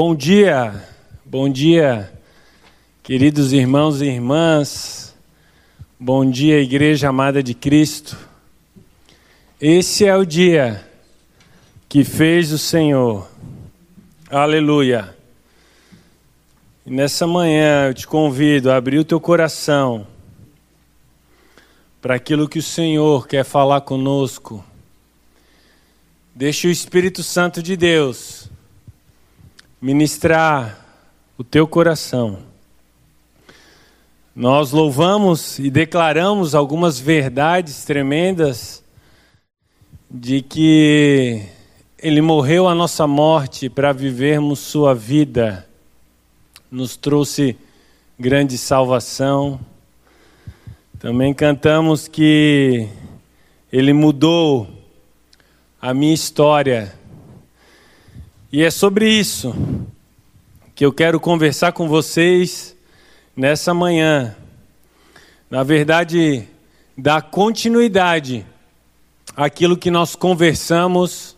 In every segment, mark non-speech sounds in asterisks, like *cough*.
Bom dia, bom dia, queridos irmãos e irmãs, bom dia, Igreja Amada de Cristo. Esse é o dia que fez o Senhor, aleluia. E nessa manhã eu te convido a abrir o teu coração para aquilo que o Senhor quer falar conosco. Deixe o Espírito Santo de Deus ministrar o teu coração. Nós louvamos e declaramos algumas verdades tremendas de que Ele morreu a nossa morte para vivermos Sua vida, nos trouxe grande salvação. Também cantamos que Ele mudou a minha história e é sobre isso que eu quero conversar com vocês nessa manhã. Na verdade, dar continuidade àquilo que nós conversamos,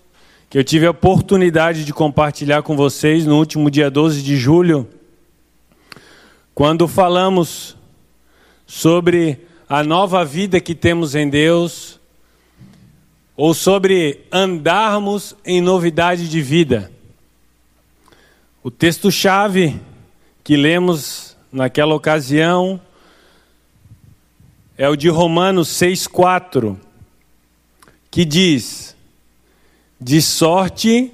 que eu tive a oportunidade de compartilhar com vocês no último dia 12 de julho, quando falamos sobre a nova vida que temos em Deus, ou sobre andarmos em novidade de vida. O texto-chave que lemos naquela ocasião é o de Romanos 6,4, que diz: De sorte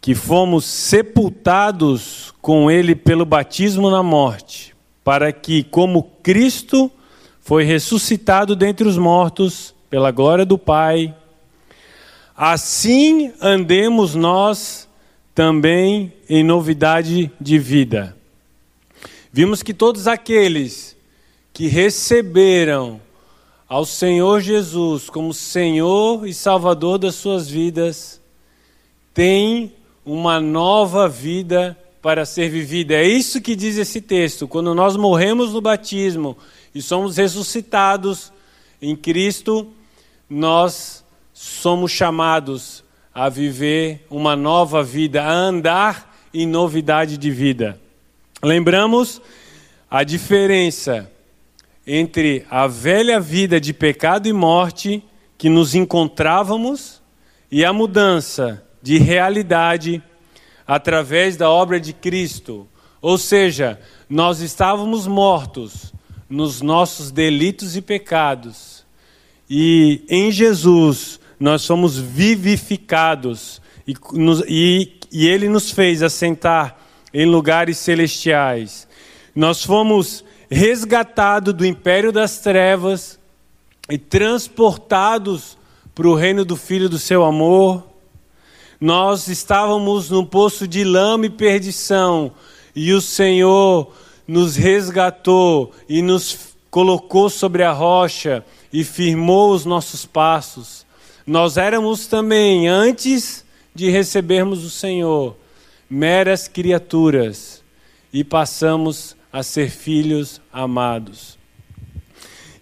que fomos sepultados com Ele pelo batismo na morte, para que, como Cristo foi ressuscitado dentre os mortos, pela glória do Pai, assim andemos nós também em novidade de vida. Vimos que todos aqueles que receberam ao Senhor Jesus como Senhor e Salvador das suas vidas têm uma nova vida para ser vivida. É isso que diz esse texto. Quando nós morremos no batismo e somos ressuscitados em Cristo, nós somos chamados a viver uma nova vida, a andar em novidade de vida. Lembramos a diferença entre a velha vida de pecado e morte que nos encontrávamos e a mudança de realidade através da obra de Cristo. Ou seja, nós estávamos mortos nos nossos delitos e pecados. E em Jesus nós somos vivificados e, nos, e, e Ele nos fez assentar em lugares celestiais. Nós fomos resgatados do império das trevas e transportados para o reino do Filho do seu amor. Nós estávamos num poço de lama e perdição, e o Senhor nos resgatou e nos colocou sobre a rocha e firmou os nossos passos. Nós éramos também, antes de recebermos o Senhor, meras criaturas e passamos a ser filhos amados.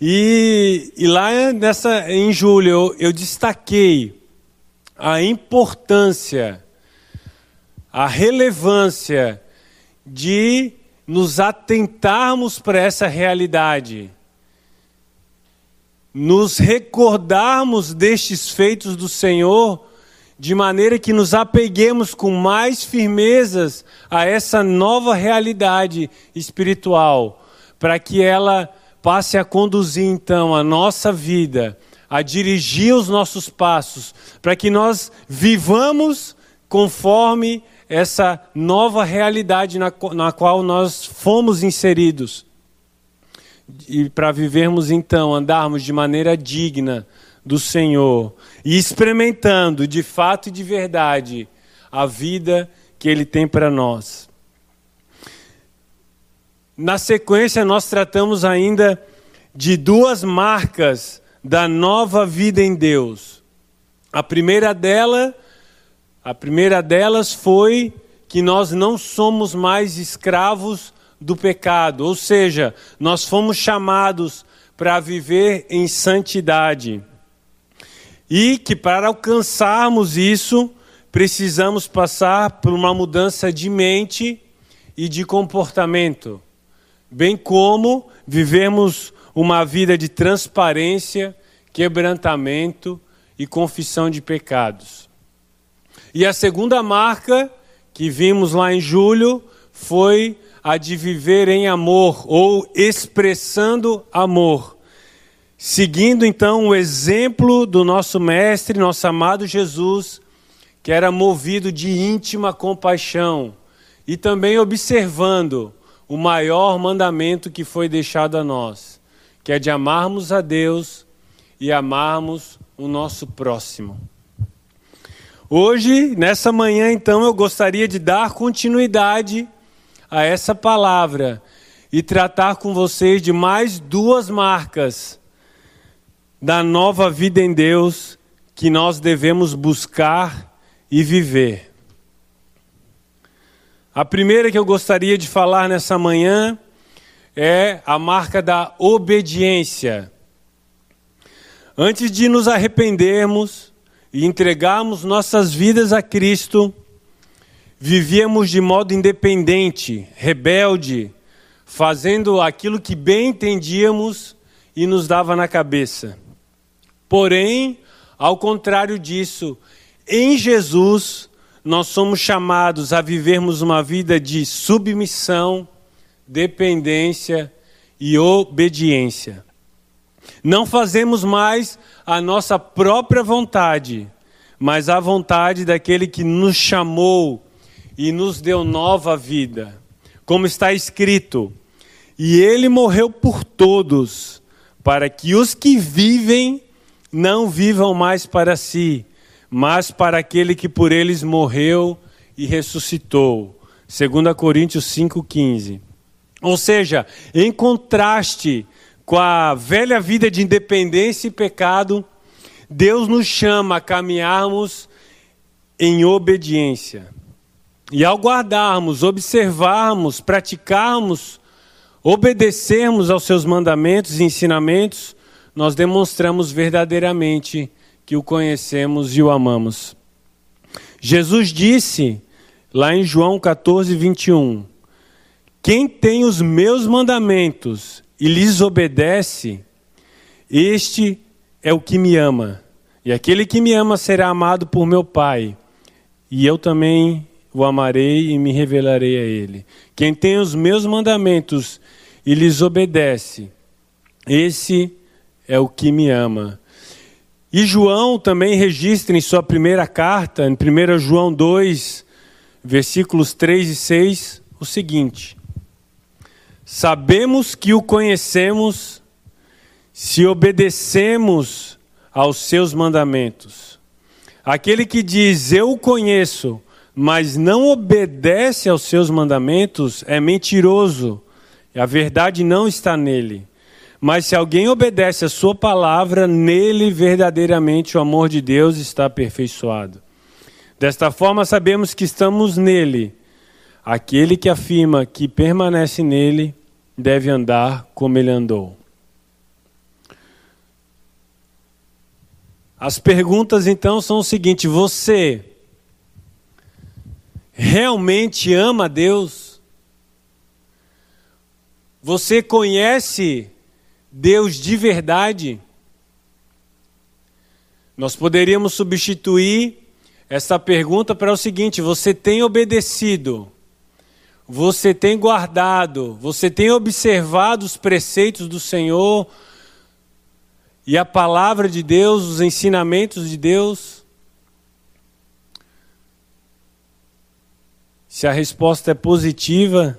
E, e lá nessa, em julho eu, eu destaquei a importância, a relevância de nos atentarmos para essa realidade nos recordarmos destes feitos do Senhor, de maneira que nos apeguemos com mais firmezas a essa nova realidade espiritual, para que ela passe a conduzir então a nossa vida, a dirigir os nossos passos, para que nós vivamos conforme essa nova realidade na, na qual nós fomos inseridos e para vivermos então, andarmos de maneira digna do Senhor e experimentando de fato e de verdade a vida que Ele tem para nós. Na sequência, nós tratamos ainda de duas marcas da nova vida em Deus. A primeira dela, a primeira delas foi que nós não somos mais escravos do pecado, ou seja, nós fomos chamados para viver em santidade. E que para alcançarmos isso, precisamos passar por uma mudança de mente e de comportamento, bem como vivemos uma vida de transparência, quebrantamento e confissão de pecados. E a segunda marca que vimos lá em julho foi a de viver em amor ou expressando amor. Seguindo então o exemplo do nosso Mestre, nosso amado Jesus, que era movido de íntima compaixão e também observando o maior mandamento que foi deixado a nós, que é de amarmos a Deus e amarmos o nosso próximo. Hoje, nessa manhã, então, eu gostaria de dar continuidade a essa palavra e tratar com vocês de mais duas marcas da nova vida em Deus que nós devemos buscar e viver. A primeira que eu gostaria de falar nessa manhã é a marca da obediência. Antes de nos arrependermos e entregarmos nossas vidas a Cristo, vivíamos de modo independente, rebelde, fazendo aquilo que bem entendíamos e nos dava na cabeça. Porém, ao contrário disso, em Jesus, nós somos chamados a vivermos uma vida de submissão, dependência e obediência. Não fazemos mais a nossa própria vontade, mas a vontade daquele que nos chamou e nos deu nova vida. Como está escrito: E ele morreu por todos, para que os que vivem não vivam mais para si, mas para aquele que por eles morreu e ressuscitou. 2 Coríntios 5,15. Ou seja, em contraste com a velha vida de independência e pecado, Deus nos chama a caminharmos em obediência. E ao guardarmos, observarmos, praticarmos, obedecermos aos seus mandamentos e ensinamentos, nós demonstramos verdadeiramente que o conhecemos e o amamos. Jesus disse, lá em João 14, 21, Quem tem os meus mandamentos e lhes obedece, este é o que me ama. E aquele que me ama será amado por meu Pai, e eu também o amarei e me revelarei a ele. Quem tem os meus mandamentos e lhes obedece, esse é o que me ama. E João também registra em sua primeira carta, em 1 João 2, versículos 3 e 6, o seguinte: Sabemos que o conhecemos se obedecemos aos seus mandamentos. Aquele que diz eu o conheço, mas não obedece aos seus mandamentos, é mentiroso, e a verdade não está nele. Mas se alguém obedece a sua palavra, nele verdadeiramente o amor de Deus está aperfeiçoado. Desta forma sabemos que estamos nele. Aquele que afirma que permanece nele deve andar como ele andou. As perguntas então são o seguinte: você realmente ama Deus? Você conhece Deus de verdade? Nós poderíamos substituir essa pergunta para o seguinte: você tem obedecido, você tem guardado, você tem observado os preceitos do Senhor e a palavra de Deus, os ensinamentos de Deus? Se a resposta é positiva,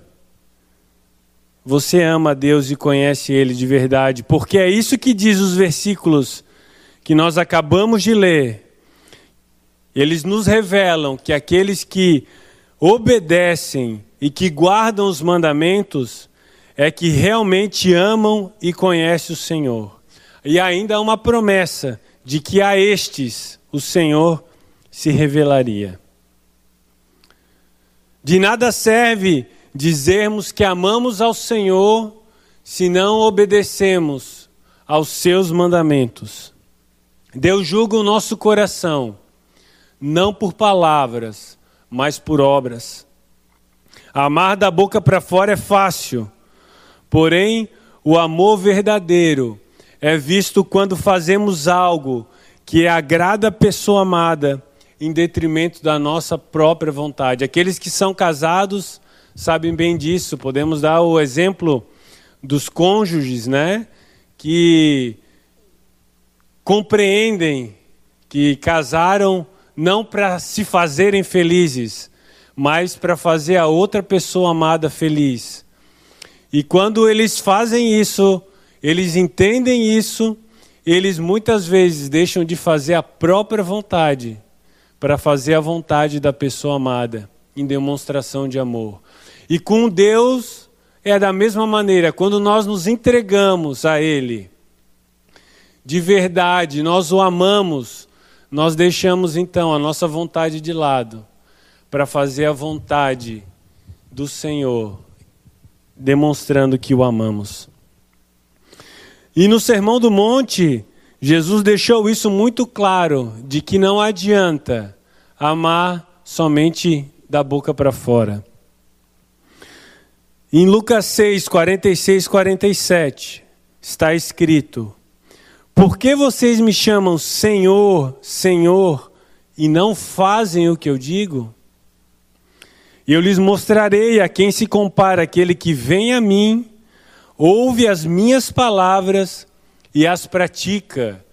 você ama a Deus e conhece Ele de verdade, porque é isso que diz os versículos que nós acabamos de ler. Eles nos revelam que aqueles que obedecem e que guardam os mandamentos é que realmente amam e conhecem o Senhor. E ainda há uma promessa de que a estes o Senhor se revelaria. De nada serve dizermos que amamos ao Senhor se não obedecemos aos seus mandamentos. Deus julga o nosso coração. não por palavras, mas por obras. Amar da boca para fora é fácil, porém, o amor verdadeiro é visto quando fazemos algo que agrada a pessoa amada em detrimento da nossa própria vontade. Aqueles que são casados sabem bem disso. Podemos dar o exemplo dos cônjuges, né? Que compreendem que casaram não para se fazerem felizes, mas para fazer a outra pessoa amada feliz. E quando eles fazem isso, eles entendem isso, eles muitas vezes deixam de fazer a própria vontade para fazer a vontade da pessoa amada, em demonstração de amor. E com Deus é da mesma maneira, quando nós nos entregamos a Ele, de verdade, nós o amamos, nós deixamos então a nossa vontade de lado para fazer a vontade do Senhor, demonstrando que o amamos. E no Sermão do Monte, Jesus deixou isso muito claro, de que não adianta amar somente da boca para fora. Em Lucas 6, 46, 47, está escrito: Por que vocês me chamam Senhor, Senhor, e não fazem o que eu digo? E eu lhes mostrarei a quem se compara aquele que vem a mim, ouve as minhas palavras e as pratica,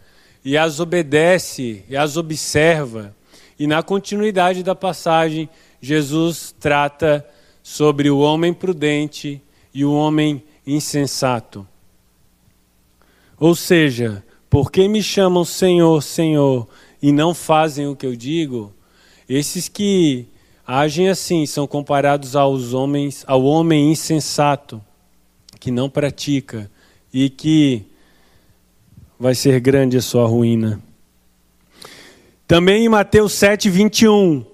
e as obedece, e as observa. E na continuidade da passagem, Jesus trata sobre o homem prudente e o homem insensato. Ou seja, por que me chamam Senhor, Senhor e não fazem o que eu digo? Esses que agem assim são comparados aos homens, ao homem insensato que não pratica e que vai ser grande a sua ruína. Também em Mateus 7, 21,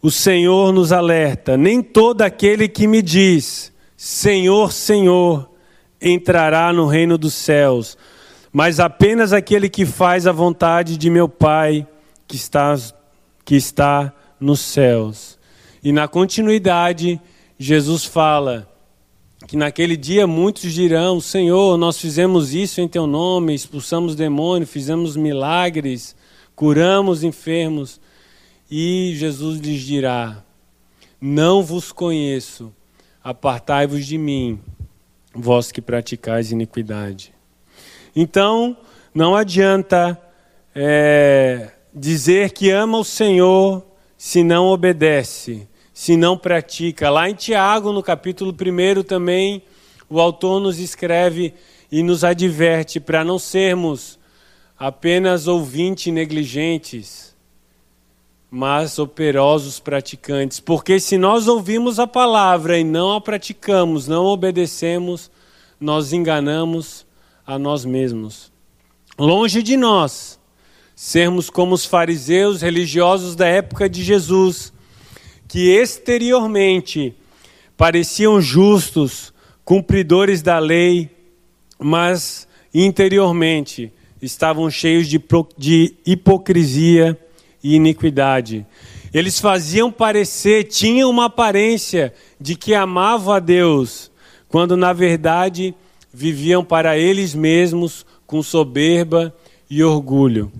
o Senhor nos alerta: nem todo aquele que me diz, Senhor, Senhor, entrará no reino dos céus, mas apenas aquele que faz a vontade de meu Pai que está, que está nos céus. E na continuidade, Jesus fala que naquele dia muitos dirão: Senhor, nós fizemos isso em teu nome, expulsamos demônios, fizemos milagres, curamos enfermos. E Jesus lhes dirá: Não vos conheço, apartai-vos de mim, vós que praticais iniquidade. Então, não adianta é, dizer que ama o Senhor se não obedece, se não pratica. Lá em Tiago, no capítulo 1 também, o autor nos escreve e nos adverte para não sermos apenas ouvintes negligentes mas operosos praticantes. Porque se nós ouvimos a palavra e não a praticamos, não obedecemos, nós enganamos a nós mesmos. Longe de nós sermos como os fariseus religiosos da época de Jesus, que exteriormente pareciam justos, cumpridores da lei, mas interiormente estavam cheios de, de hipocrisia e iniquidade. Eles faziam parecer, tinham uma aparência de que amavam a Deus, quando na verdade viviam para eles mesmos com soberba e orgulho.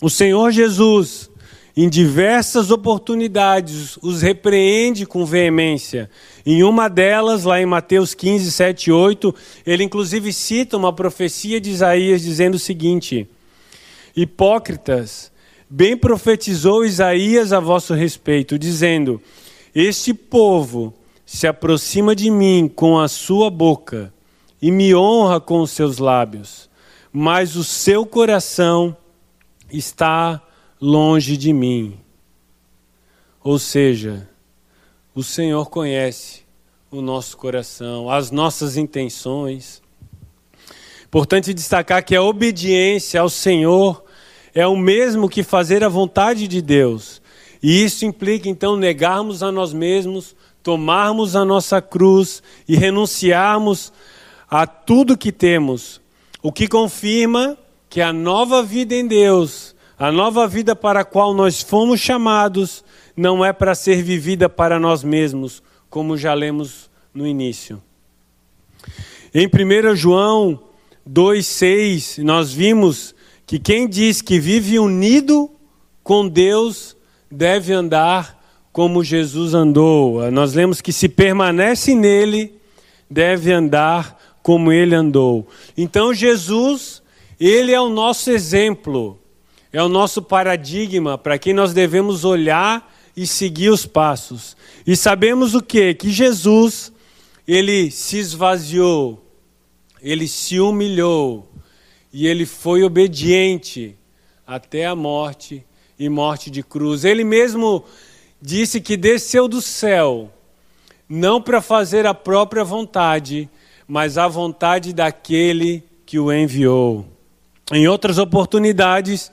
O Senhor Jesus, em diversas oportunidades, os repreende com veemência. Em uma delas, lá em Mateus 15, 7 e 8, ele inclusive cita uma profecia de Isaías dizendo o seguinte: Hipócritas, Bem profetizou Isaías a vosso respeito, dizendo: Este povo se aproxima de mim com a sua boca e me honra com os seus lábios, mas o seu coração está longe de mim. Ou seja, o Senhor conhece o nosso coração, as nossas intenções. Importante destacar que a obediência ao Senhor é o mesmo que fazer a vontade de Deus. E isso implica então negarmos a nós mesmos, tomarmos a nossa cruz e renunciarmos a tudo que temos, o que confirma que a nova vida em Deus A nova vida para a qual nós fomos chamados não é para ser vivida para nós mesmos, como já lemos no início. Em 1 João 2,6, nós vimos que quem diz que vive unido com Deus deve andar como Jesus andou. Nós lemos que se permanece nele, deve andar como ele andou. Então Jesus, ele é o nosso exemplo, é o nosso paradigma para quem nós devemos olhar e seguir os passos. E sabemos o que? Que Jesus, ele se esvaziou, ele se humilhou e ele foi obediente até a morte e morte de cruz. Ele mesmo disse que desceu do céu, não para fazer a própria vontade, mas a vontade daquele que o enviou. Em outras oportunidades,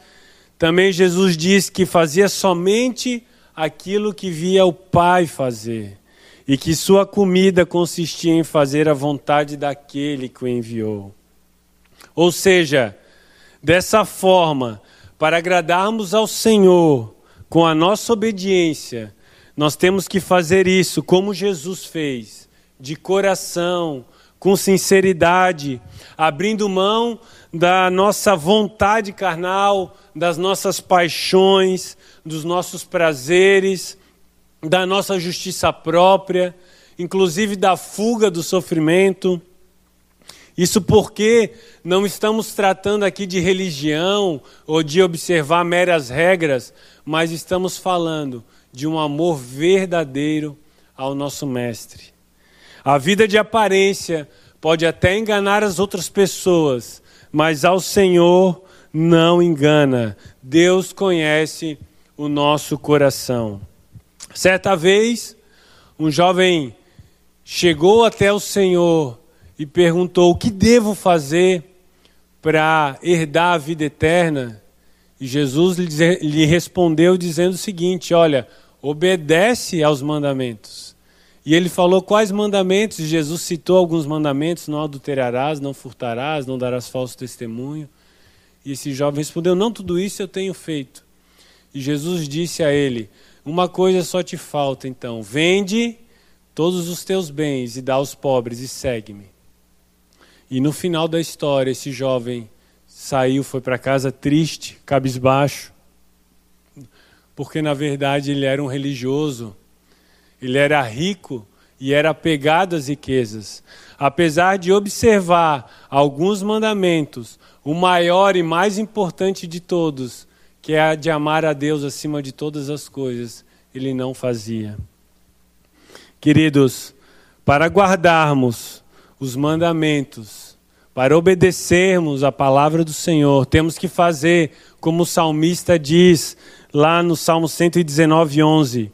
também Jesus diz que fazia somente aquilo que via o Pai fazer, e que sua comida consistia em fazer a vontade daquele que o enviou. Ou seja, dessa forma, para agradarmos ao Senhor com a nossa obediência, nós temos que fazer isso como Jesus fez, de coração, com sinceridade, abrindo mão da nossa vontade carnal, das nossas paixões, dos nossos prazeres, da nossa justiça própria, inclusive da fuga do sofrimento. Isso porque não estamos tratando aqui de religião ou de observar meras regras, mas estamos falando de um amor verdadeiro ao nosso Mestre. A vida de aparência pode até enganar as outras pessoas, mas ao Senhor não engana. Deus conhece o nosso coração. Certa vez, um jovem chegou até o Senhor e perguntou: O que devo fazer para herdar a vida eterna? E Jesus lhe respondeu dizendo o seguinte: Olha, obedece aos mandamentos. E ele falou quais mandamentos, Jesus citou alguns mandamentos: não adulterarás, não furtarás, não darás falso testemunho. E esse jovem respondeu: Não, tudo isso eu tenho feito. E Jesus disse a ele: Uma coisa só te falta, então: vende todos os teus bens e dá aos pobres e segue-me. E no final da história, esse jovem saiu, foi para casa triste, cabisbaixo, porque na verdade ele era um religioso, ele era rico e era apegado às riquezas. Apesar de observar alguns mandamentos, o maior e mais importante de todos, que é a de amar a Deus acima de todas as coisas, ele não fazia. Queridos, para guardarmos os mandamentos, para obedecermos a palavra do Senhor, temos que fazer como o salmista diz lá no Salmo 119, 11: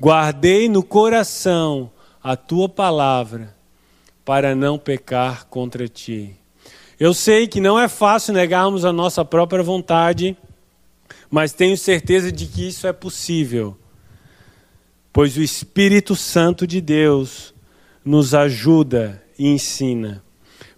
Guardei no coração a tua palavra para não pecar contra ti. Eu sei que não é fácil negarmos a nossa própria vontade, mas tenho certeza de que isso é possível, pois o Espírito Santo de Deus nos ajuda e ensina.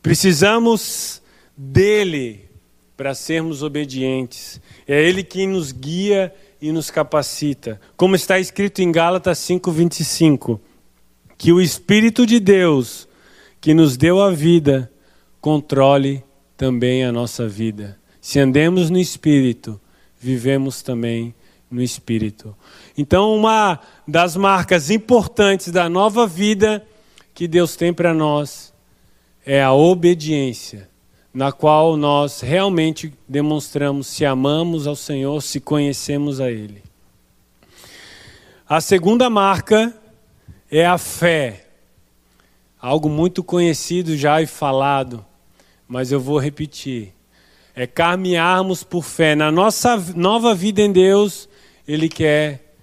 Precisamos dele para sermos obedientes. É ele quem nos guia e nos capacita. Como está escrito em Gálatas 5:25, que o espírito de Deus que nos deu a vida controle também a nossa vida. Se andemos no espírito, vivemos também no espírito. Então, uma das marcas importantes da nova vida que Deus tem para nós é a obediência, na qual nós realmente demonstramos se amamos ao Senhor, se conhecemos a Ele. A segunda marca é a fé. Algo muito conhecido já e falado, mas eu vou repetir. É caminharmos por fé. Na nossa nova vida em Deus, Ele quer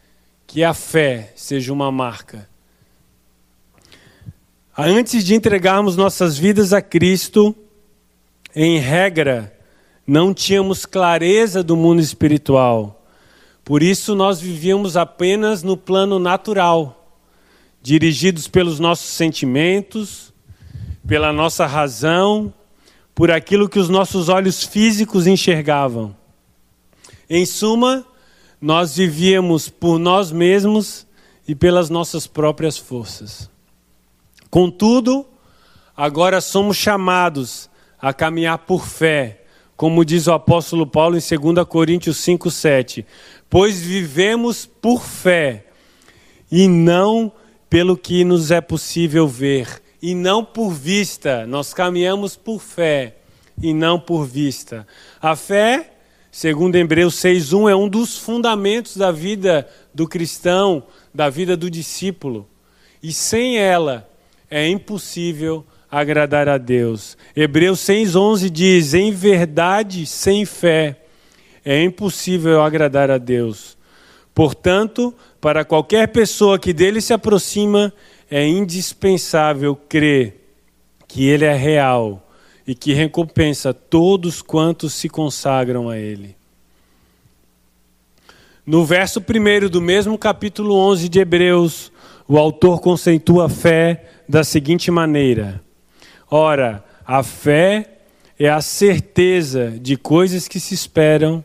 que a fé seja uma marca Antes de entregarmos nossas vidas a Cristo, em regra, não tínhamos clareza do mundo espiritual. Por isso nós vivíamos apenas no plano natural, dirigidos pelos nossos sentimentos, pela nossa razão, por aquilo que os nossos olhos físicos enxergavam. Em suma, nós vivíamos por nós mesmos e pelas nossas próprias forças. Contudo, agora somos chamados a caminhar por fé, como diz o apóstolo Paulo em 2 Coríntios 5:7, pois vivemos por fé e não pelo que nos é possível ver, e não por vista. Nós caminhamos por fé e não por vista. A fé, segundo Hebreus 6:1, é um dos fundamentos da vida do cristão, da vida do discípulo. E sem ela é impossível agradar a Deus. Hebreus 6:11 diz: "Em verdade, sem fé é impossível agradar a Deus. Portanto, para qualquer pessoa que dele se aproxima, é indispensável crer que ele é real e que recompensa todos quantos se consagram a ele. No verso 1 do mesmo capítulo 11 de Hebreus, o autor conceitua a fé da seguinte maneira: Ora, a fé é a certeza de coisas que se esperam,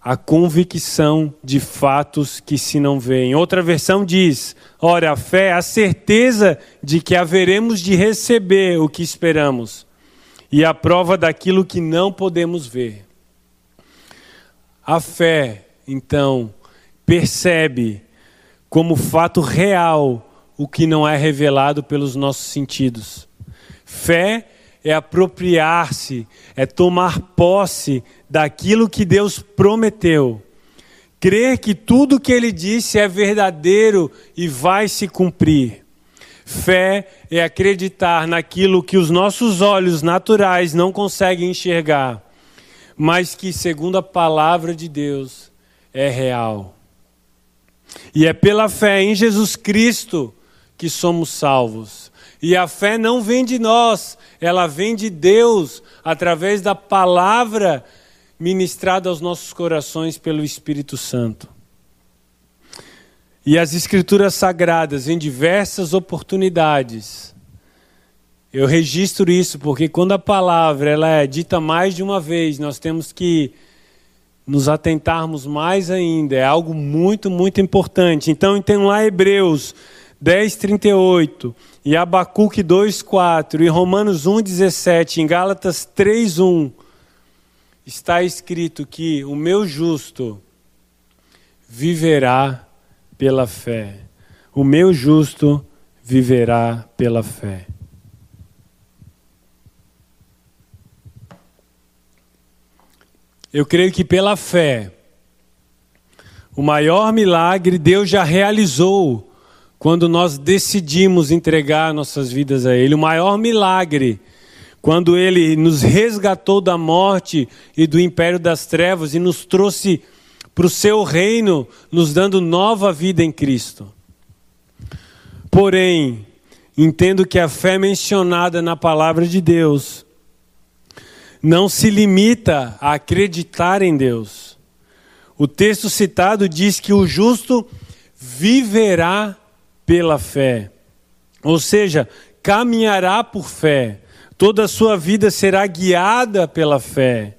a convicção de fatos que se não veem. Outra versão diz: ora, a fé é a certeza de que haveremos de receber o que esperamos e a prova daquilo que não podemos ver. A fé, então, percebe como fato real o que não é revelado pelos nossos sentidos. Fé é apropriar-se, é tomar posse daquilo que Deus prometeu. Crer que tudo que ele disse é verdadeiro e vai se cumprir. Fé é acreditar naquilo que os nossos olhos naturais não conseguem enxergar, mas que, segundo a palavra de Deus, é real. E é pela fé em Jesus Cristo que somos salvos. E a fé não vem de nós, ela vem de Deus, através da palavra ministrada aos nossos corações pelo Espírito Santo. E as Escrituras Sagradas, em diversas oportunidades, eu registro isso porque quando a palavra ela é dita mais de uma vez, nós temos que nos atentarmos mais ainda, é algo muito, muito importante. Então, tem lá Hebreus 10, 38, e Abacuque 2, 4, e Romanos 1, 17, em Gálatas 3, 1, está escrito que o meu justo viverá pela fé. O meu justo viverá pela fé. Eu creio que pela fé, o maior milagre Deus já realizou quando nós decidimos entregar nossas vidas a Ele. O maior milagre, quando Ele nos resgatou da morte e do império das trevas e nos trouxe para o seu reino, nos dando nova vida em Cristo. Porém, entendo que a fé mencionada na palavra de Deus não se limita a acreditar em Deus. O texto citado diz que o justo viverá pela fé. Ou seja, caminhará por fé. Toda a sua vida será guiada pela fé.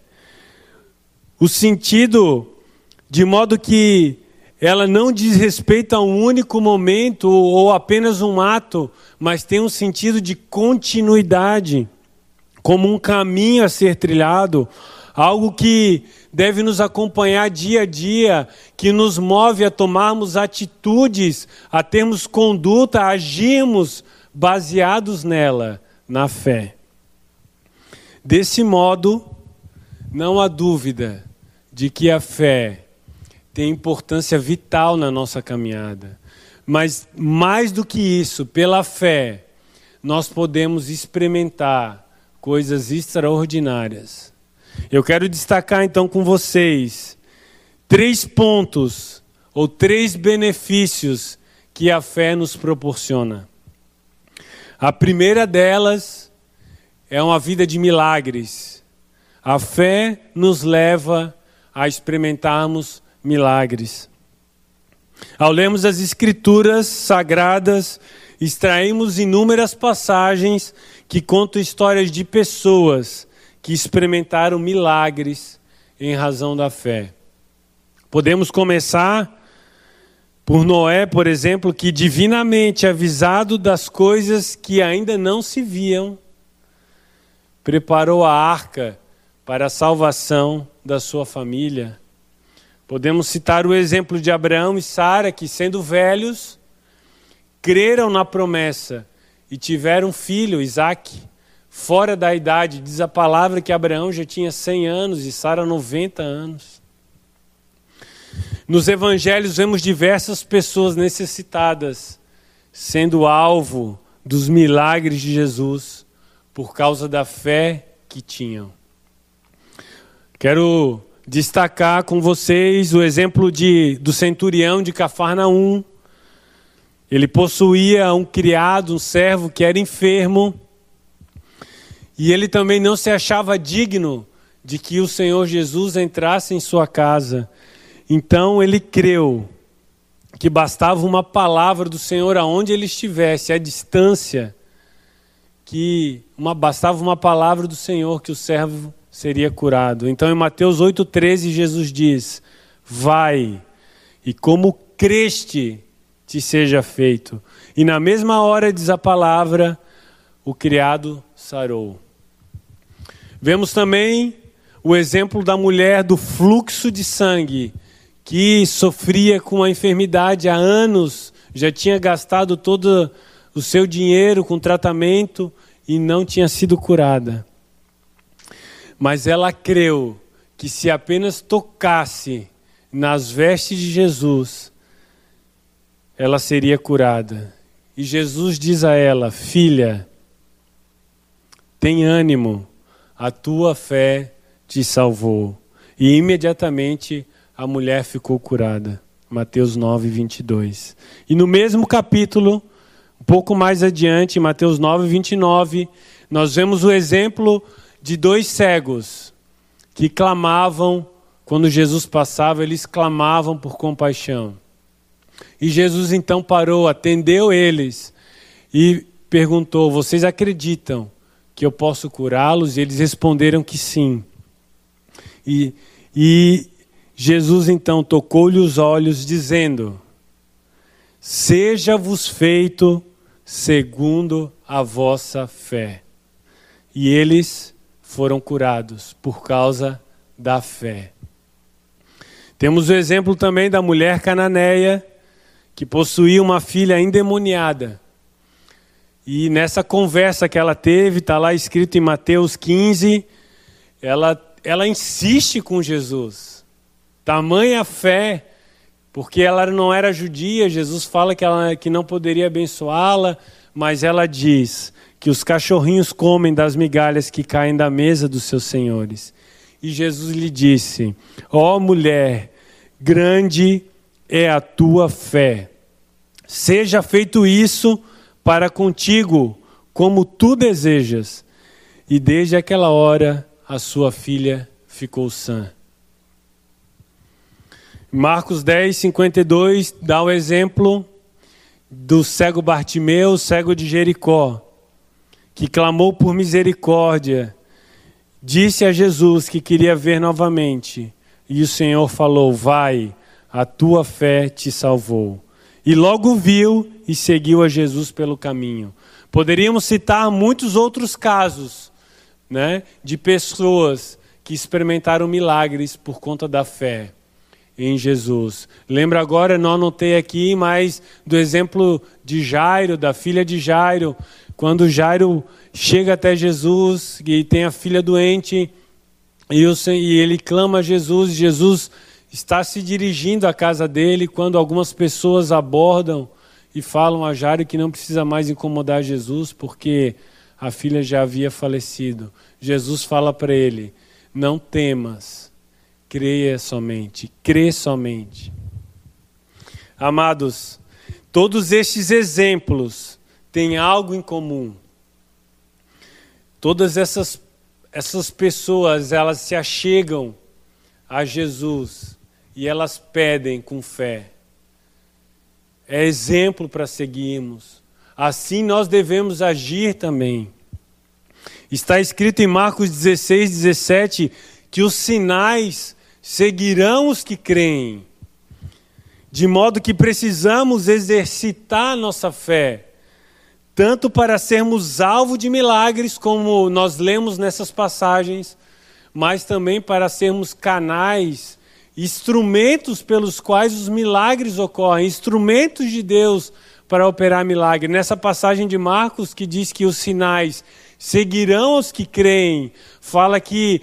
O sentido, de modo que ela não diz respeito a um único momento ou apenas um ato, mas tem um sentido de continuidade, como um caminho a ser trilhado, algo que deve nos acompanhar dia a dia, que nos move a tomarmos atitudes, a termos conduta, a agirmos baseados nela, na fé. Desse modo, não há dúvida de que a fé tem importância vital na nossa caminhada. Mas mais do que isso, pela fé, nós podemos experimentar coisas extraordinárias eu quero destacar então com vocês três pontos ou três benefícios que a fé nos proporciona. A primeira delas é uma vida de milagres. A fé nos leva a experimentarmos milagres. Ao lermos as Escrituras sagradas, extraímos inúmeras passagens que contam histórias de pessoas que experimentaram milagres em razão da fé. Podemos começar por Noé, por exemplo, que divinamente avisado das coisas que ainda não se viam, preparou a arca para a salvação da sua família. Podemos citar o exemplo de Abraão e Sara, que, sendo velhos, creram na promessa e tiveram um filho, Isaque, fora da idade. Diz a palavra que Abraão já tinha 100 anos e Sara 90 anos. Nos evangelhos vemos diversas pessoas necessitadas sendo alvo dos milagres de Jesus por causa da fé que tinham. Quero destacar com vocês o exemplo de, do centurião de Cafarnaum. Ele possuía um criado, um servo que era enfermo, e ele também não se achava digno de que o Senhor Jesus entrasse em sua casa. Então ele creu que bastava uma palavra do Senhor aonde ele estivesse, à distância, que uma, bastava uma palavra do Senhor que o servo seria curado. Então em Mateus 8,13 Jesus diz: Vai, e como creste, te seja feito. E na mesma hora, diz a palavra, o criado sarou. Vemos também o exemplo da mulher do fluxo de sangue, que sofria com a enfermidade há anos, já tinha gastado todo o seu dinheiro com tratamento e não tinha sido curada. Mas ela creu que se apenas tocasse nas vestes de Jesus, ela seria curada. E Jesus diz a ela: Filha, tem ânimo, a tua fé te salvou. E imediatamente a mulher ficou curada. Mateus 9, 22. E no mesmo capítulo, um pouco mais adiante, Mateus 9, 29, nós vemos o exemplo de dois cegos que clamavam, quando Jesus passava, eles clamavam por compaixão. E Jesus então parou, atendeu eles e perguntou: Vocês acreditam que eu posso curá-los? E eles responderam que sim. E, e Jesus então tocou-lhe os olhos, dizendo: Seja-vos feito segundo a vossa fé. E eles foram curados por causa da fé. Temos o exemplo também da mulher cananeia que possuía uma filha endemoniada. E nessa conversa que ela teve, está lá escrito em Mateus 15, ela, ela insiste com Jesus. Tamanha fé, porque ela não era judia, Jesus fala que, ela, que não poderia abençoá-la, mas ela diz que os cachorrinhos comem das migalhas que caem da mesa dos seus senhores. E Jesus lhe disse: Ó oh, mulher, grande é a tua fé. Seja feito isso para contigo, como tu desejas. E desde aquela hora a sua filha ficou sã. Marcos 10, 52 dá o exemplo do cego Bartimeu, cego de Jericó, que clamou por misericórdia, disse a Jesus que queria ver novamente, e o Senhor falou: Vai, a tua fé te salvou. E logo viu e seguiu a Jesus pelo caminho. Poderíamos citar muitos outros casos né, de pessoas que experimentaram milagres por conta da fé em Jesus. Lembra agora, não anotei aqui, mas do exemplo de Jairo, da filha de Jairo, quando Jairo chega até Jesus e tem a filha doente e, o, e ele clama a Jesus, Jesus está se dirigindo à casa dele quando algumas pessoas abordam e falam a Jairo que não precisa mais incomodar Jesus porque a filha já havia falecido. Jesus fala para ele: Não temas creia somente, crê somente. Amados, todos estes exemplos têm algo em comum. Todas essas, essas pessoas, elas se achegam a Jesus e elas pedem com fé. É exemplo para seguirmos. Assim nós devemos agir também. Está escrito em Marcos 16, 17 que os sinais seguirão os que creem. De modo que precisamos exercitar nossa fé, tanto para sermos alvo de milagres, como nós lemos nessas passagens, mas também para sermos canais, instrumentos pelos quais os milagres ocorrem, instrumentos de Deus para operar milagre. Nessa passagem de Marcos que diz que os sinais seguirão os que creem, fala que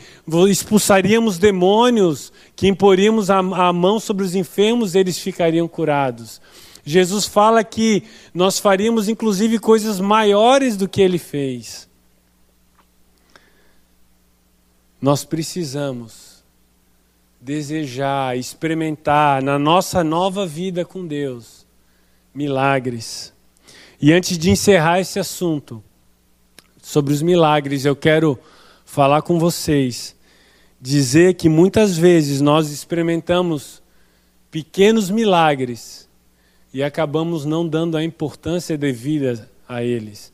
expulsaríamos demônios, que imporíamos a, a mão sobre os enfermos, eles ficariam curados. Jesus fala que nós faríamos inclusive coisas maiores do que ele fez. Nós precisamos desejar, experimentar na nossa nova vida com Deus milagres. E antes de encerrar esse assunto sobre os milagres, eu quero falar com vocês, dizer que muitas vezes nós experimentamos pequenos milagres e acabamos não dando a importância devida a eles.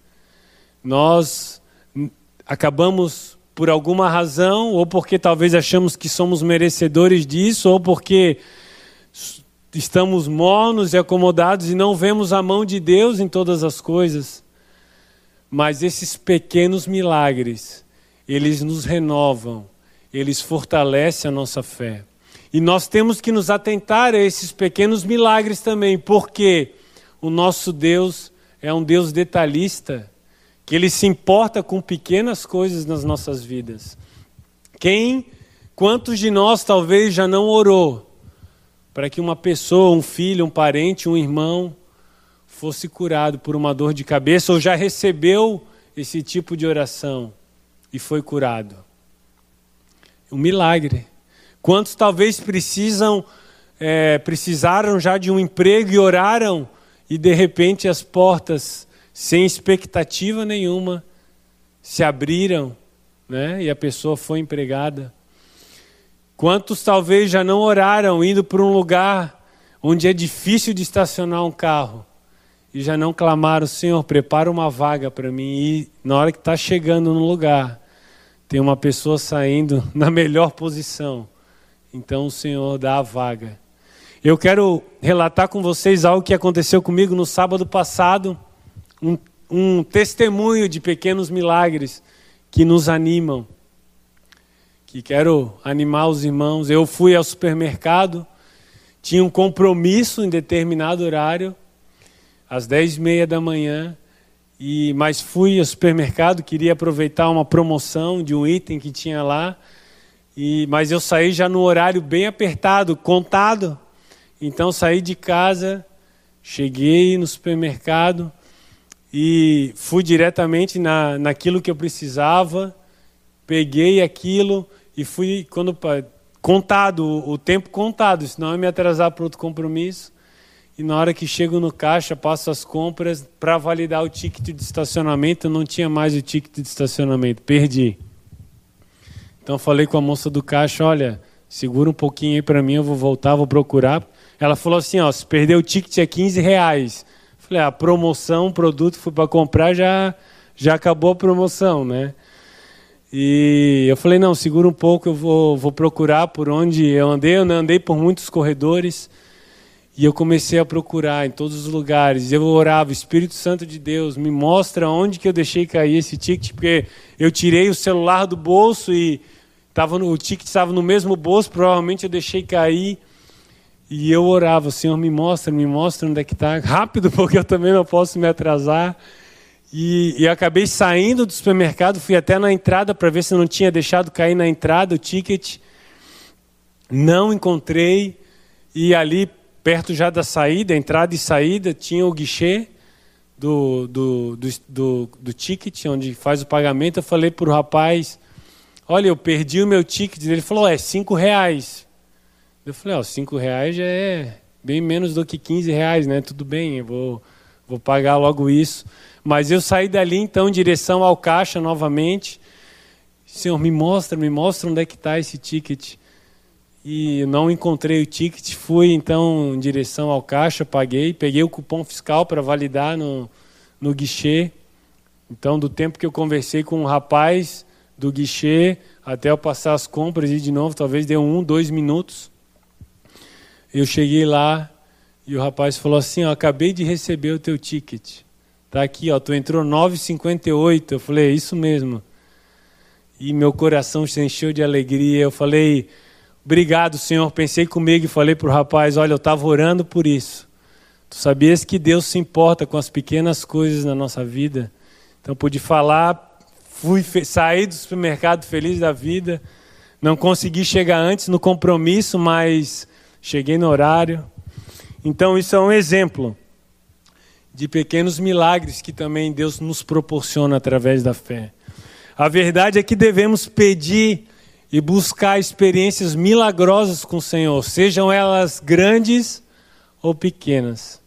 Nós acabamos, por alguma razão, ou porque talvez achamos que somos merecedores disso, ou porque estamos mornos e acomodados e não vemos a mão de Deus em todas as coisas. Mas esses pequenos milagres, eles nos renovam, eles fortalecem a nossa fé. E nós temos que nos atentar a esses pequenos milagres também, porque o nosso Deus é um Deus detalhista, que ele se importa com pequenas coisas nas nossas vidas. Quem, quantos de nós talvez já não orou para que uma pessoa, um filho, um parente, um irmão fosse curado por uma dor de cabeça ou já recebeu esse tipo de oração e foi curado? Um milagre. Quantos talvez precisam, é, precisaram já de um emprego e oraram e de repente as portas, sem expectativa nenhuma, se abriram né? e a pessoa foi empregada? Quantos talvez já não oraram indo para um lugar onde é difícil de estacionar um carro e já não clamaram, Senhor, prepara uma vaga para mim e na hora que está chegando no lugar tem uma pessoa saindo *laughs* na melhor posição então o Senhor dá a vaga. Eu quero relatar com vocês algo que aconteceu comigo no sábado passado, um, um testemunho de pequenos milagres que nos animam. Que quero animar os irmãos. Eu fui ao supermercado, tinha um compromisso em determinado horário, às dez e meia da manhã, e mas fui ao supermercado, queria aproveitar uma promoção de um item que tinha lá. E, mas eu saí já no horário bem apertado, contado. Então saí de casa, cheguei no supermercado e fui diretamente na, naquilo que eu precisava, peguei aquilo e fui quando contado, o tempo contado, senão eu me atrasar para outro compromisso. E na hora que chego no caixa, passo as compras para validar o ticket de estacionamento, eu não tinha mais o ticket de estacionamento, perdi. Então falei com a moça do caixa, olha, segura um pouquinho aí para mim, eu vou voltar, vou procurar. Ela falou assim, ó, se perder o ticket é 15 reais. Falei, a promoção, o produto fui para comprar, já, já acabou a promoção, né? E eu falei, não, segura um pouco, eu vou, vou procurar por onde eu andei. Eu andei por muitos corredores e eu comecei a procurar em todos os lugares. Eu orava, Espírito Santo de Deus, me mostra onde que eu deixei cair esse ticket, porque eu tirei o celular do bolso e Tava no, o ticket estava no mesmo bolso, provavelmente eu deixei cair. E eu orava, Senhor, me mostra, me mostra onde é que está. *laughs* Rápido, porque eu também não posso me atrasar. E, e acabei saindo do supermercado, fui até na entrada para ver se não tinha deixado cair na entrada o ticket. Não encontrei. E ali, perto já da saída, entrada e saída, tinha o guichê do, do, do, do, do ticket, onde faz o pagamento. Eu falei para o rapaz olha, eu perdi o meu ticket. Ele falou, é cinco reais. Eu falei, ó, cinco reais já é bem menos do que 15 reais, né? Tudo bem, eu vou, vou pagar logo isso. Mas eu saí dali, então, em direção ao caixa novamente. Senhor, me mostra, me mostra onde é que está esse ticket. E não encontrei o ticket, fui então em direção ao caixa, paguei, peguei o cupom fiscal para validar no, no guichê. Então, do tempo que eu conversei com um rapaz, do guichê até eu passar as compras e de novo, talvez deu um, dois minutos. Eu cheguei lá e o rapaz falou assim: ó, acabei de receber o teu ticket. Tá aqui, ó, tu entrou 9,58. Eu falei: é isso mesmo. E meu coração se encheu de alegria. Eu falei: obrigado, Senhor. Pensei comigo e falei para o rapaz: olha, eu estava orando por isso. Tu sabias que Deus se importa com as pequenas coisas na nossa vida? Então pude falar Fui sair do supermercado feliz da vida. Não consegui chegar antes no compromisso, mas cheguei no horário. Então isso é um exemplo de pequenos milagres que também Deus nos proporciona através da fé. A verdade é que devemos pedir e buscar experiências milagrosas com o Senhor, sejam elas grandes ou pequenas.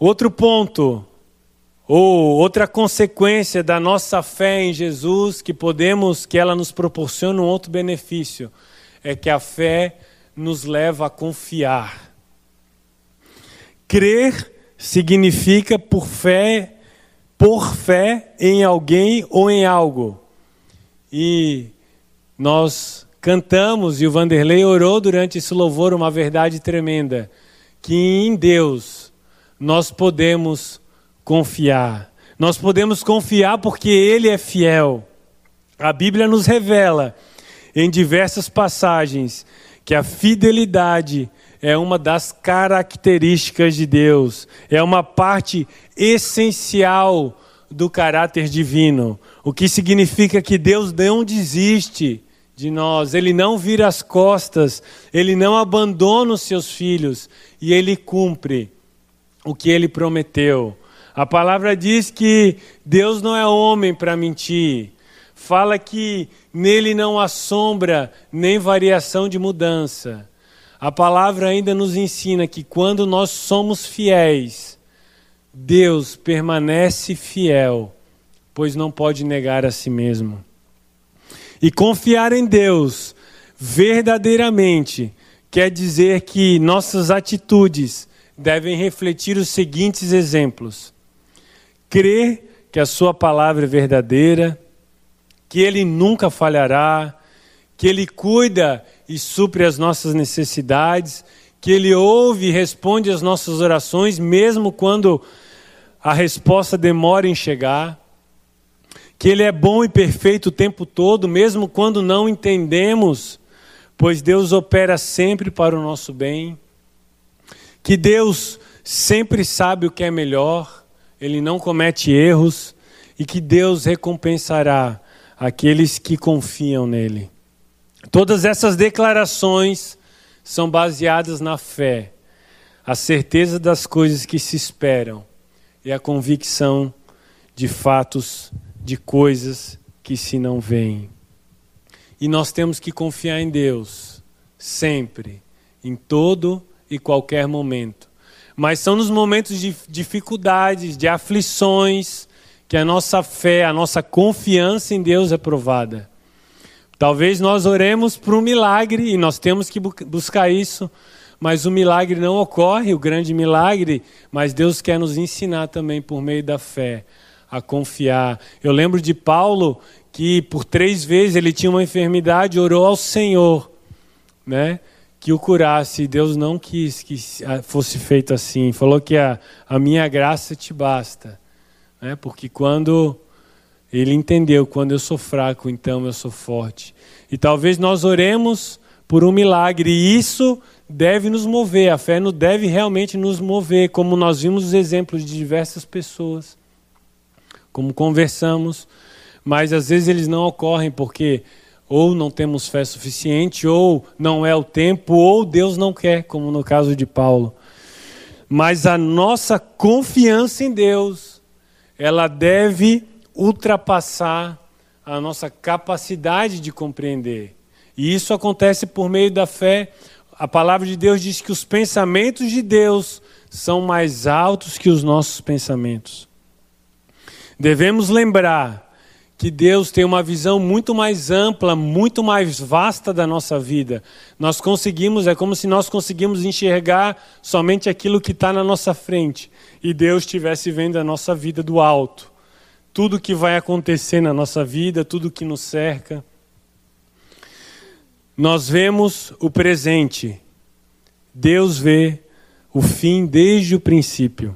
Outro ponto, ou outra consequência da nossa fé em Jesus, que podemos, que ela nos proporciona um outro benefício, é que a fé nos leva a confiar. Crer significa por fé, por fé em alguém ou em algo. E nós cantamos e o Vanderlei orou durante esse louvor uma verdade tremenda, que em Deus nós podemos confiar. Nós podemos confiar porque Ele é fiel. A Bíblia nos revela em diversas passagens que a fidelidade é uma das características de Deus, é uma parte essencial do caráter divino, o que significa que Deus não desiste de nós, ele não vira as costas, ele não abandona os seus filhos. E ele cumpre o que ele prometeu. A palavra diz que Deus não é homem para mentir. Fala que nele não há sombra nem variação de mudança. A palavra ainda nos ensina que quando nós somos fiéis, Deus permanece fiel, pois não pode negar a si mesmo. E confiar em Deus verdadeiramente quer dizer que nossas atitudes devem refletir os seguintes exemplos crer que a Sua palavra é verdadeira, que Ele nunca falhará, que Ele cuida e supre as nossas necessidades, que Ele ouve e responde às nossas orações, mesmo quando a resposta demora em chegar, que Ele é bom e perfeito o tempo todo, mesmo quando não entendemos, pois Deus opera sempre para o nosso bem, que Deus sempre sabe o que é melhor, ele não comete erros e que Deus recompensará aqueles que confiam nele. Todas essas declarações são baseadas na fé, a certeza das coisas que se esperam e a convicção de fatos, de coisas que se não veem. E nós temos que confiar em Deus, sempre, em todo e qualquer momento mas são nos momentos de dificuldades, de aflições, que a nossa fé, a nossa confiança em Deus é provada. Talvez nós oremos por um milagre e nós temos que buscar isso, mas o milagre não ocorre, o grande milagre, mas Deus quer nos ensinar também por meio da fé a confiar. Eu lembro de Paulo que por três vezes ele tinha uma enfermidade, orou ao Senhor, né? que o curasse. Deus não quis que fosse feito assim. Falou que a, a minha graça te basta. Né? Porque quando ele entendeu, quando eu sou fraco, então eu sou forte. E talvez nós oremos por um milagre, e isso deve nos mover. A fé não deve realmente nos mover, como nós vimos os exemplos de diversas pessoas, como conversamos, mas às vezes eles não ocorrem porque ou não temos fé suficiente, ou não é o tempo, ou Deus não quer, como no caso de Paulo. Mas a nossa confiança em Deus, ela deve ultrapassar a nossa capacidade de compreender. E isso acontece por meio da fé. A palavra de Deus diz que os pensamentos de Deus são mais altos que os nossos pensamentos. Devemos lembrar que Deus tem uma visão muito mais ampla, muito mais vasta da nossa vida. Nós conseguimos, é como se nós conseguimos enxergar somente aquilo que está na nossa frente e Deus estivesse vendo a nossa vida do alto. tudo que vai acontecer na nossa vida, tudo que nos cerca. Nós vemos o presente, Deus vê o fim desde o princípio.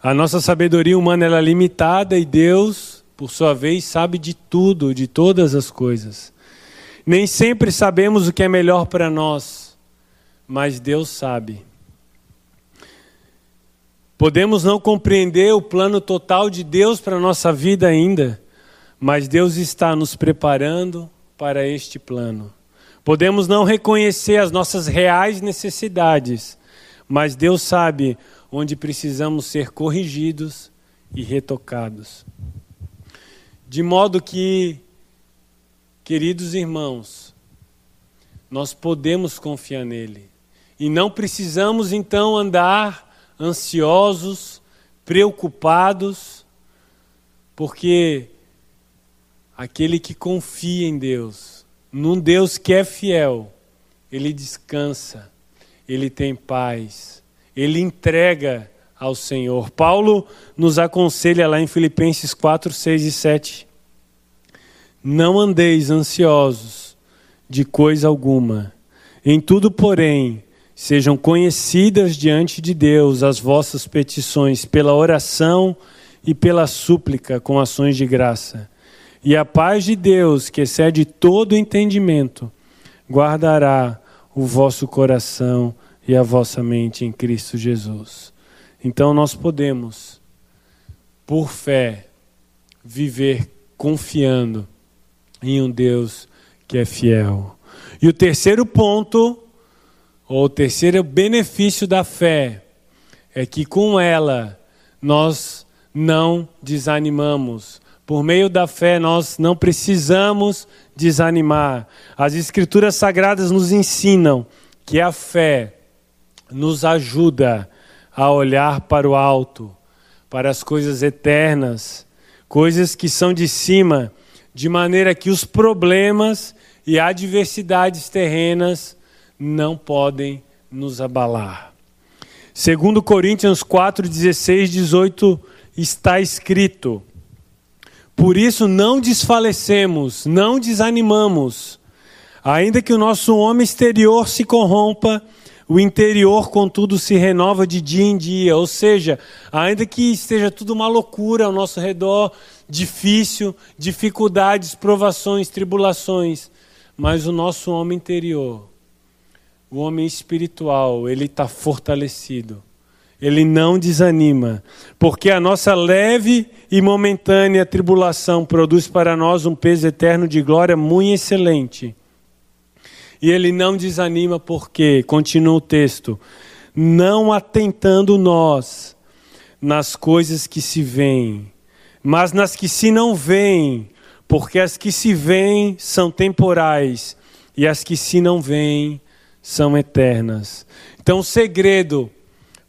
A nossa sabedoria humana é limitada e Deus, por sua vez, sabe de tudo, de todas as coisas. Nem sempre sabemos o que é melhor para nós, mas Deus sabe. Podemos não compreender o plano total de Deus para a nossa vida ainda, mas Deus está nos preparando para este plano. Podemos não reconhecer as nossas reais necessidades, mas Deus sabe onde precisamos ser corrigidos e retocados. De modo que, queridos irmãos, nós podemos confiar nele e não precisamos então andar ansiosos, preocupados, porque aquele que confia em Deus, num Deus que é fiel, ele descansa, ele tem paz, ele entrega ao Senhor. Paulo nos aconselha lá em Filipenses 4, 6 e 7. Não andeis ansiosos de coisa alguma, em tudo, porém, Sejam conhecidas diante de Deus as vossas petições pela oração e pela súplica com ações de graça. E a paz de Deus, que excede todo entendimento, guardará o vosso coração e a vossa mente em Cristo Jesus. Então nós podemos, por fé, viver confiando em um Deus que é fiel. E o terceiro ponto o terceiro benefício da fé é que com ela nós não desanimamos. Por meio da fé nós não precisamos desanimar. As escrituras sagradas nos ensinam que a fé nos ajuda a olhar para o alto, para as coisas eternas, coisas que são de cima, de maneira que os problemas e adversidades terrenas não podem nos abalar. Segundo Coríntios 4, 16, 18 está escrito: Por isso não desfalecemos, não desanimamos, ainda que o nosso homem exterior se corrompa, o interior, contudo, se renova de dia em dia. Ou seja, ainda que esteja tudo uma loucura ao nosso redor, difícil, dificuldades, provações, tribulações, mas o nosso homem interior o homem espiritual, ele está fortalecido. Ele não desanima, porque a nossa leve e momentânea tribulação produz para nós um peso eterno de glória muito excelente. E ele não desanima porque, continua o texto, não atentando nós nas coisas que se veem, mas nas que se não veem, porque as que se veem são temporais e as que se não veem são eternas. Então, o segredo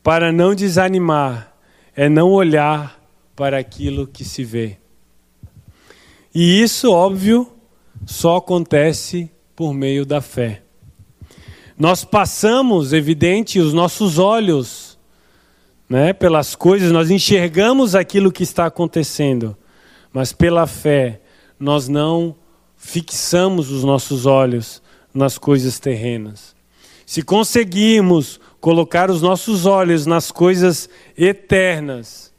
para não desanimar é não olhar para aquilo que se vê. E isso, óbvio, só acontece por meio da fé. Nós passamos, evidente, os nossos olhos né, pelas coisas, nós enxergamos aquilo que está acontecendo, mas pela fé nós não fixamos os nossos olhos nas coisas terrenas. Se conseguirmos colocar os nossos olhos nas coisas eternas,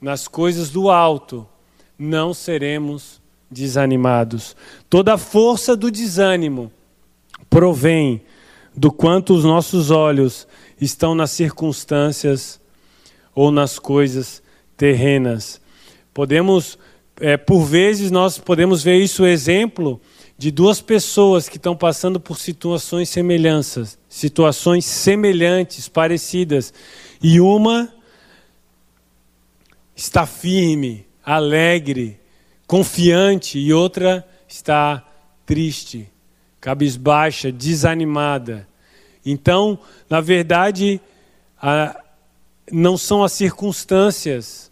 nas coisas do alto, não seremos desanimados. Toda a força do desânimo provém do quanto os nossos olhos estão nas circunstâncias ou nas coisas terrenas. Podemos, é, por vezes, nós podemos ver isso exemplo de duas pessoas que estão passando por situações semelhanças, situações semelhantes, parecidas, e uma está firme, alegre, confiante, e outra está triste, cabisbaixa, desanimada. Então, na verdade, a, não são as circunstâncias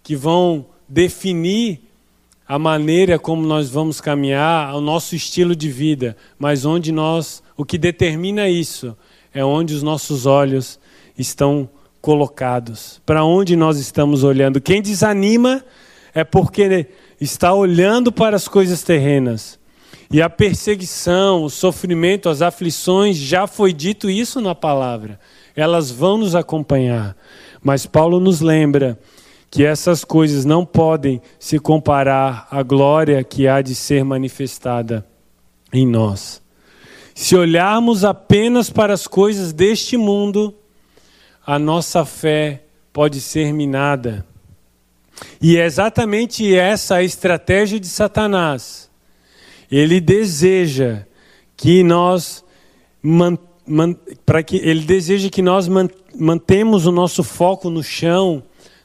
que vão definir a maneira como nós vamos caminhar, o nosso estilo de vida, mas onde nós, o que determina isso é onde os nossos olhos estão colocados, para onde nós estamos olhando. Quem desanima é porque está olhando para as coisas terrenas. E a perseguição, o sofrimento, as aflições, já foi dito isso na palavra. Elas vão nos acompanhar. Mas Paulo nos lembra que essas coisas não podem se comparar à glória que há de ser manifestada em nós. Se olharmos apenas para as coisas deste mundo, a nossa fé pode ser minada. E é exatamente essa a estratégia de Satanás. Ele deseja que nós para que ele deseja que nós mantemos o nosso foco no chão,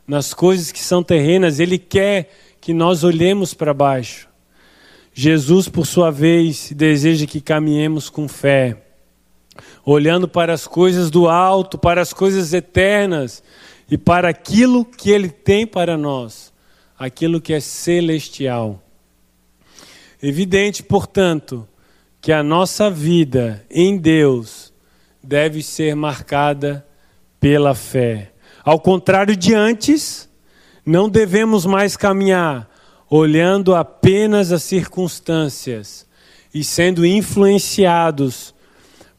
nas coisas que são terrenas, ele quer que nós olhemos para baixo. Jesus, por sua vez, deseja que caminhemos com fé, olhando para as coisas do alto, para as coisas eternas e para aquilo que Ele tem para nós, aquilo que é celestial. Evidente, portanto, que a nossa vida em Deus deve ser marcada pela fé. Ao contrário de antes, não devemos mais caminhar olhando apenas as circunstâncias e sendo influenciados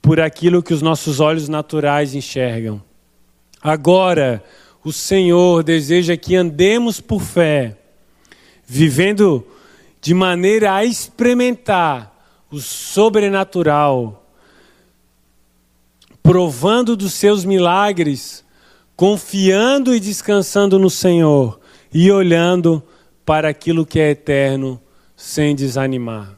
por aquilo que os nossos olhos naturais enxergam. Agora, o Senhor deseja que andemos por fé, vivendo de maneira a experimentar o sobrenatural, provando dos seus milagres, confiando e descansando no Senhor e olhando para aquilo que é eterno sem desanimar.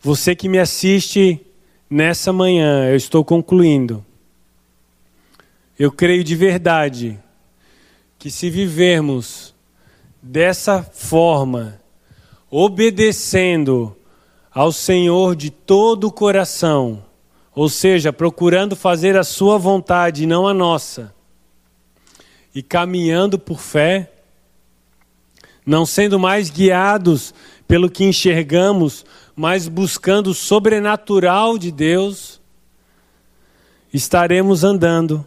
Você que me assiste nessa manhã, eu estou concluindo. Eu creio de verdade que se vivermos dessa forma, obedecendo ao Senhor de todo o coração, ou seja, procurando fazer a Sua vontade e não a nossa, e caminhando por fé, não sendo mais guiados pelo que enxergamos, mas buscando o sobrenatural de Deus, estaremos andando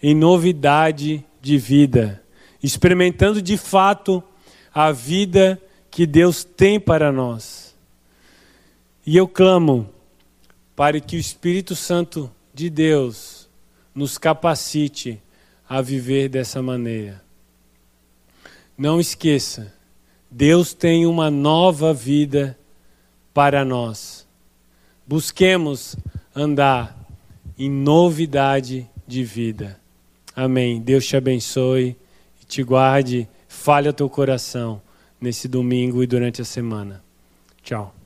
em novidade de vida, experimentando de fato a vida que Deus tem para nós. E eu clamo para que o Espírito Santo de Deus nos capacite a viver dessa maneira. Não esqueça, Deus tem uma nova vida para nós. Busquemos andar em novidade de vida. Amém. Deus te abençoe e te guarde. Fale ao teu coração nesse domingo e durante a semana. Tchau.